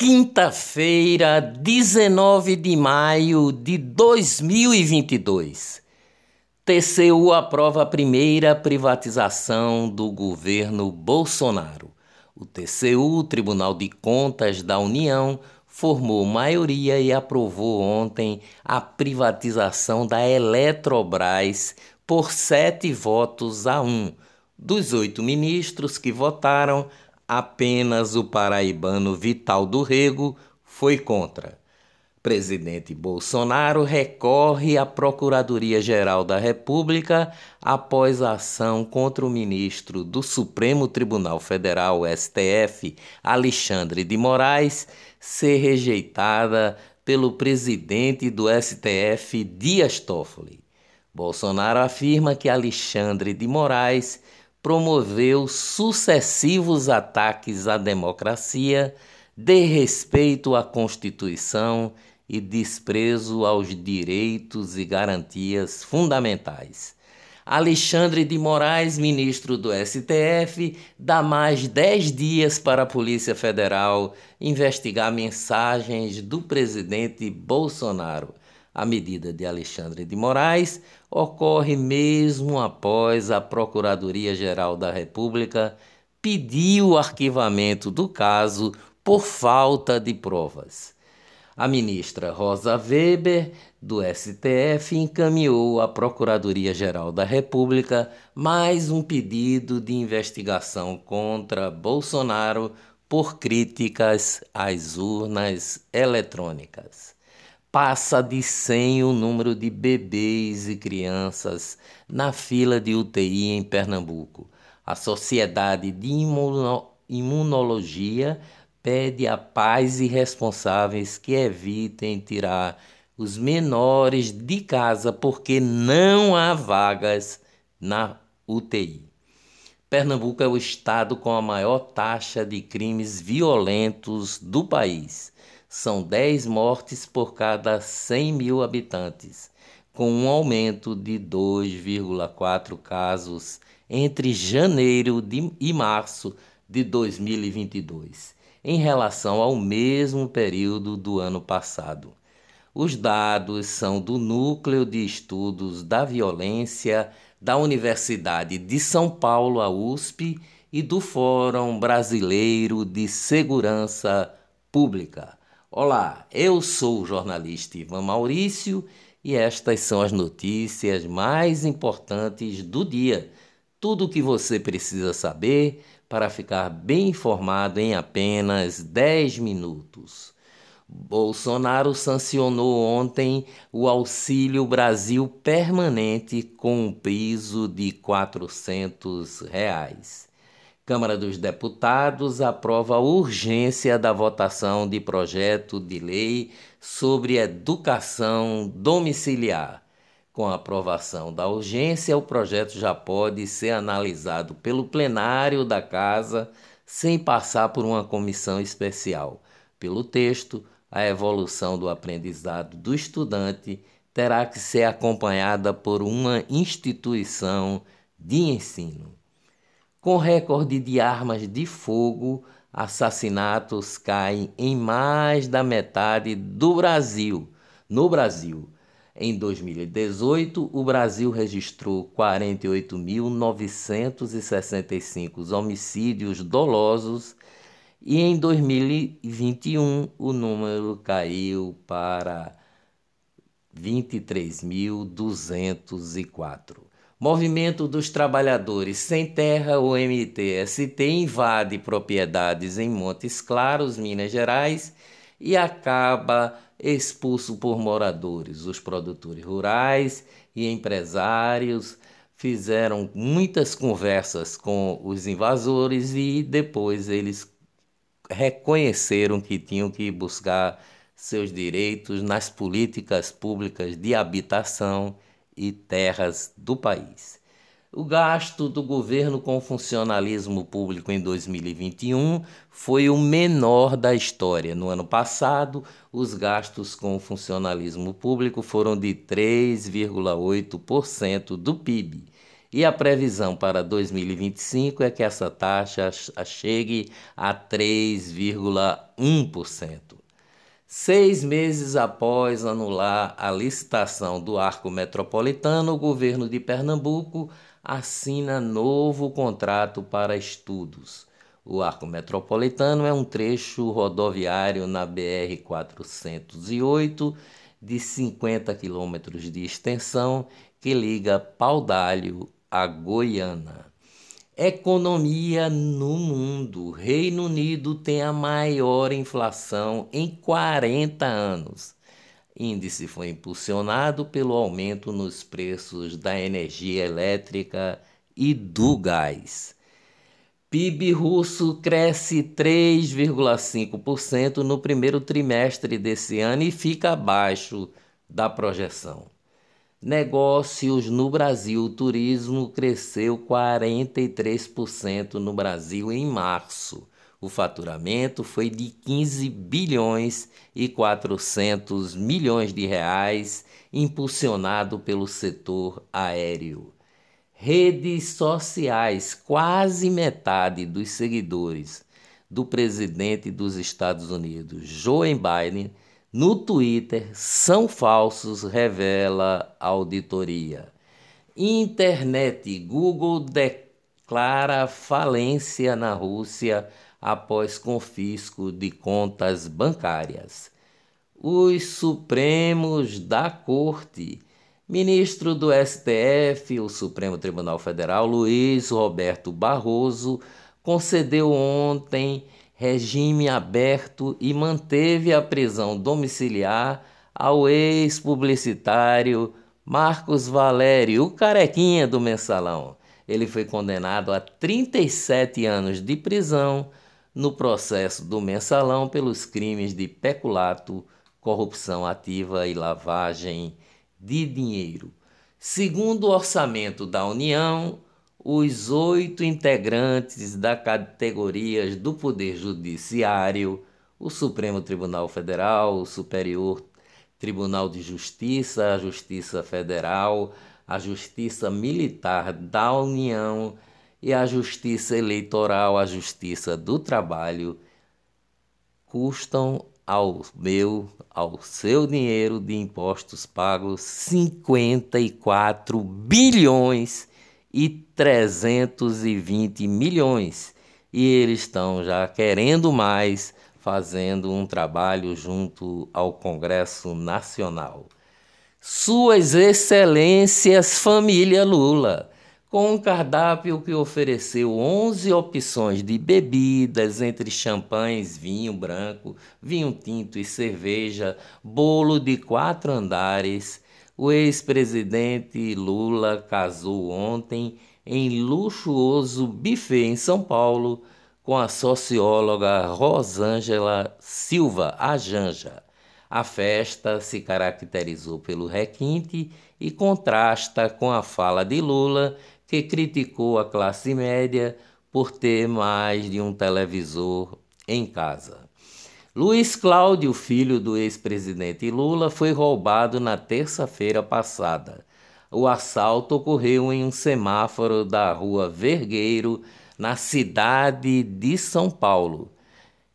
Quinta-feira, 19 de maio de 2022. TCU aprova a primeira privatização do governo Bolsonaro. O TCU, Tribunal de Contas da União, formou maioria e aprovou ontem a privatização da Eletrobras por sete votos a um. Dos oito ministros que votaram, apenas o paraibano Vital do Rego foi contra. Presidente Bolsonaro recorre à Procuradoria-Geral da República após a ação contra o ministro do Supremo Tribunal Federal, STF, Alexandre de Moraes, ser rejeitada pelo presidente do STF, Dias Toffoli. Bolsonaro afirma que Alexandre de Moraes promoveu sucessivos ataques à democracia, desrespeito à Constituição e desprezo aos direitos e garantias fundamentais. Alexandre de Moraes, ministro do STF, dá mais dez dias para a Polícia Federal investigar mensagens do presidente Bolsonaro. A medida de Alexandre de Moraes ocorre mesmo após a Procuradoria-Geral da República pedir o arquivamento do caso por falta de provas. A ministra Rosa Weber, do STF, encaminhou à Procuradoria-Geral da República mais um pedido de investigação contra Bolsonaro por críticas às urnas eletrônicas passa de 100 o número de bebês e crianças na fila de UTI em Pernambuco. A Sociedade de Imunologia pede a pais e responsáveis que evitem tirar os menores de casa porque não há vagas na UTI. Pernambuco é o estado com a maior taxa de crimes violentos do país são 10 mortes por cada 100 mil habitantes, com um aumento de 2,4 casos entre janeiro de, e março de 2022, em relação ao mesmo período do ano passado. Os dados são do Núcleo de Estudos da Violência da Universidade de São Paulo, a USP, e do Fórum Brasileiro de Segurança Pública. Olá, eu sou o jornalista Ivan Maurício e estas são as notícias mais importantes do dia. Tudo o que você precisa saber para ficar bem informado em apenas 10 minutos. Bolsonaro sancionou ontem o Auxílio Brasil permanente com um piso de 400 reais. Câmara dos Deputados aprova a urgência da votação de projeto de lei sobre educação domiciliar. Com a aprovação da urgência, o projeto já pode ser analisado pelo plenário da Casa sem passar por uma comissão especial. Pelo texto, a evolução do aprendizado do estudante terá que ser acompanhada por uma instituição de ensino. Com recorde de armas de fogo, assassinatos caem em mais da metade do Brasil. No Brasil, em 2018, o Brasil registrou 48.965 homicídios dolosos e em 2021 o número caiu para 23.204. Movimento dos Trabalhadores Sem Terra, o MTST, invade propriedades em Montes Claros, Minas Gerais, e acaba expulso por moradores. Os produtores rurais e empresários fizeram muitas conversas com os invasores e depois eles reconheceram que tinham que buscar seus direitos nas políticas públicas de habitação e terras do país. O gasto do governo com funcionalismo público em 2021 foi o menor da história. No ano passado, os gastos com funcionalismo público foram de 3,8% do PIB. E a previsão para 2025 é que essa taxa chegue a 3,1%. Seis meses após anular a licitação do arco metropolitano, o governo de Pernambuco assina novo contrato para estudos. O arco metropolitano é um trecho rodoviário na BR-408 de 50 quilômetros de extensão que liga Paudalho a Goiânia. Economia no mundo. Reino Unido tem a maior inflação em 40 anos. Índice foi impulsionado pelo aumento nos preços da energia elétrica e do gás. PIB russo cresce 3,5% no primeiro trimestre desse ano e fica abaixo da projeção. Negócios no Brasil, o turismo cresceu 43% no Brasil em março. O faturamento foi de 15 bilhões e 400 milhões de reais, impulsionado pelo setor aéreo. Redes sociais, quase metade dos seguidores do presidente dos Estados Unidos, Joe Biden, no Twitter são falsos, revela auditoria. Internet. Google declara falência na Rússia após confisco de contas bancárias. Os Supremos da Corte. Ministro do STF, o Supremo Tribunal Federal, Luiz Roberto Barroso, concedeu ontem regime aberto e manteve a prisão domiciliar ao ex-publicitário Marcos Valério, o carequinha do mensalão. Ele foi condenado a 37 anos de prisão no processo do mensalão pelos crimes de peculato, corrupção ativa e lavagem de dinheiro. Segundo o orçamento da União, os oito integrantes da categorias do Poder Judiciário, o Supremo Tribunal Federal, o Superior Tribunal de Justiça, a Justiça Federal, a Justiça Militar da União e a Justiça Eleitoral, a Justiça do Trabalho, custam ao meu, ao seu dinheiro de impostos pagos 54 bilhões e 320 milhões. E eles estão já querendo mais, fazendo um trabalho junto ao Congresso Nacional. Suas Excelências Família Lula, com um cardápio que ofereceu 11 opções de bebidas, entre champanhes, vinho branco, vinho tinto e cerveja, bolo de quatro andares o ex-presidente Lula casou ontem em luxuoso buffet em São Paulo com a socióloga Rosângela Silva, a Janja. A festa se caracterizou pelo requinte e contrasta com a fala de Lula, que criticou a classe média por ter mais de um televisor em casa. Luiz Cláudio, filho do ex-presidente Lula, foi roubado na terça-feira passada. O assalto ocorreu em um semáforo da rua Vergueiro, na cidade de São Paulo.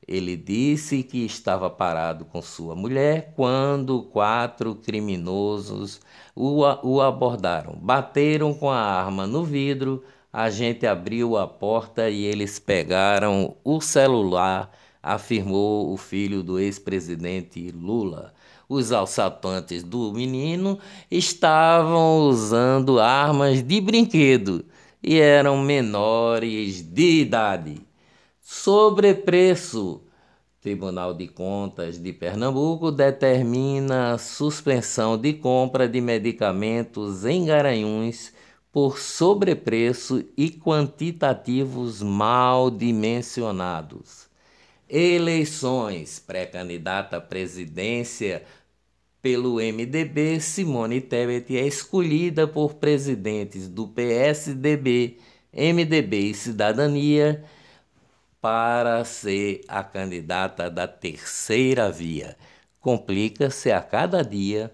Ele disse que estava parado com sua mulher quando quatro criminosos o, abordaram. Bateram com a arma no vidro, a gente abriu a porta e eles pegaram o celular afirmou o filho do ex-presidente Lula. Os assaltantes do menino estavam usando armas de brinquedo e eram menores de idade. Sobrepreço. Tribunal de Contas de Pernambuco determina suspensão de compra de medicamentos em Garanhuns por sobrepreço e quantitativos mal dimensionados. Eleições. Pré-candidata à presidência pelo MDB, Simone Tebet é escolhida por presidentes do PSDB, MDB e Cidadania para ser a candidata da terceira via. Complica-se a cada dia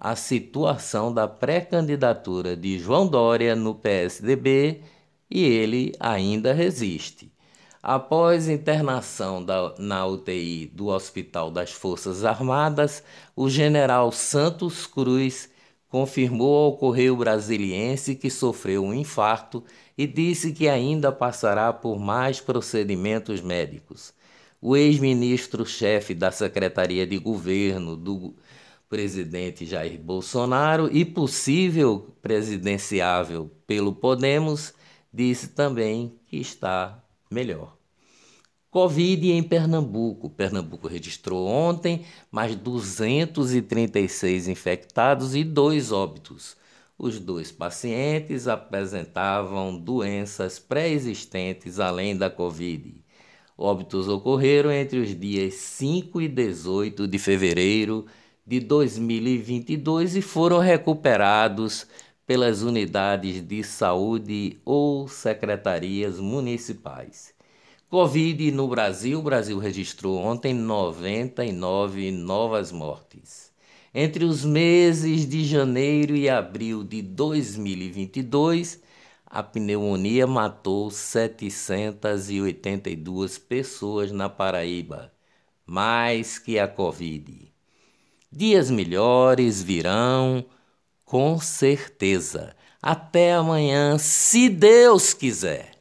a situação da pré-candidatura de João Dória no PSDB e ele ainda resiste. Após internação da, na UTI do Hospital das Forças Armadas, o general Santos Cruz confirmou ao Correio Brasiliense que sofreu um infarto e disse que ainda passará por mais procedimentos médicos. O ex-ministro-chefe da Secretaria de Governo do presidente Jair Bolsonaro e possível presidenciável pelo Podemos disse também que está melhor. Covid em Pernambuco. Pernambuco registrou ontem mais 236 infectados e dois óbitos. Os dois pacientes apresentavam doenças pré-existentes além da Covid. Óbitos ocorreram entre os dias 5 e 18 de fevereiro de 2022 e foram recuperados pelas unidades de saúde ou secretarias municipais. Covid no Brasil, o Brasil registrou ontem 99 novas mortes. Entre os meses de janeiro e abril de 2022, a pneumonia matou 782 pessoas na Paraíba, mais que a Covid. Dias melhores virão com certeza. Até amanhã, se Deus quiser.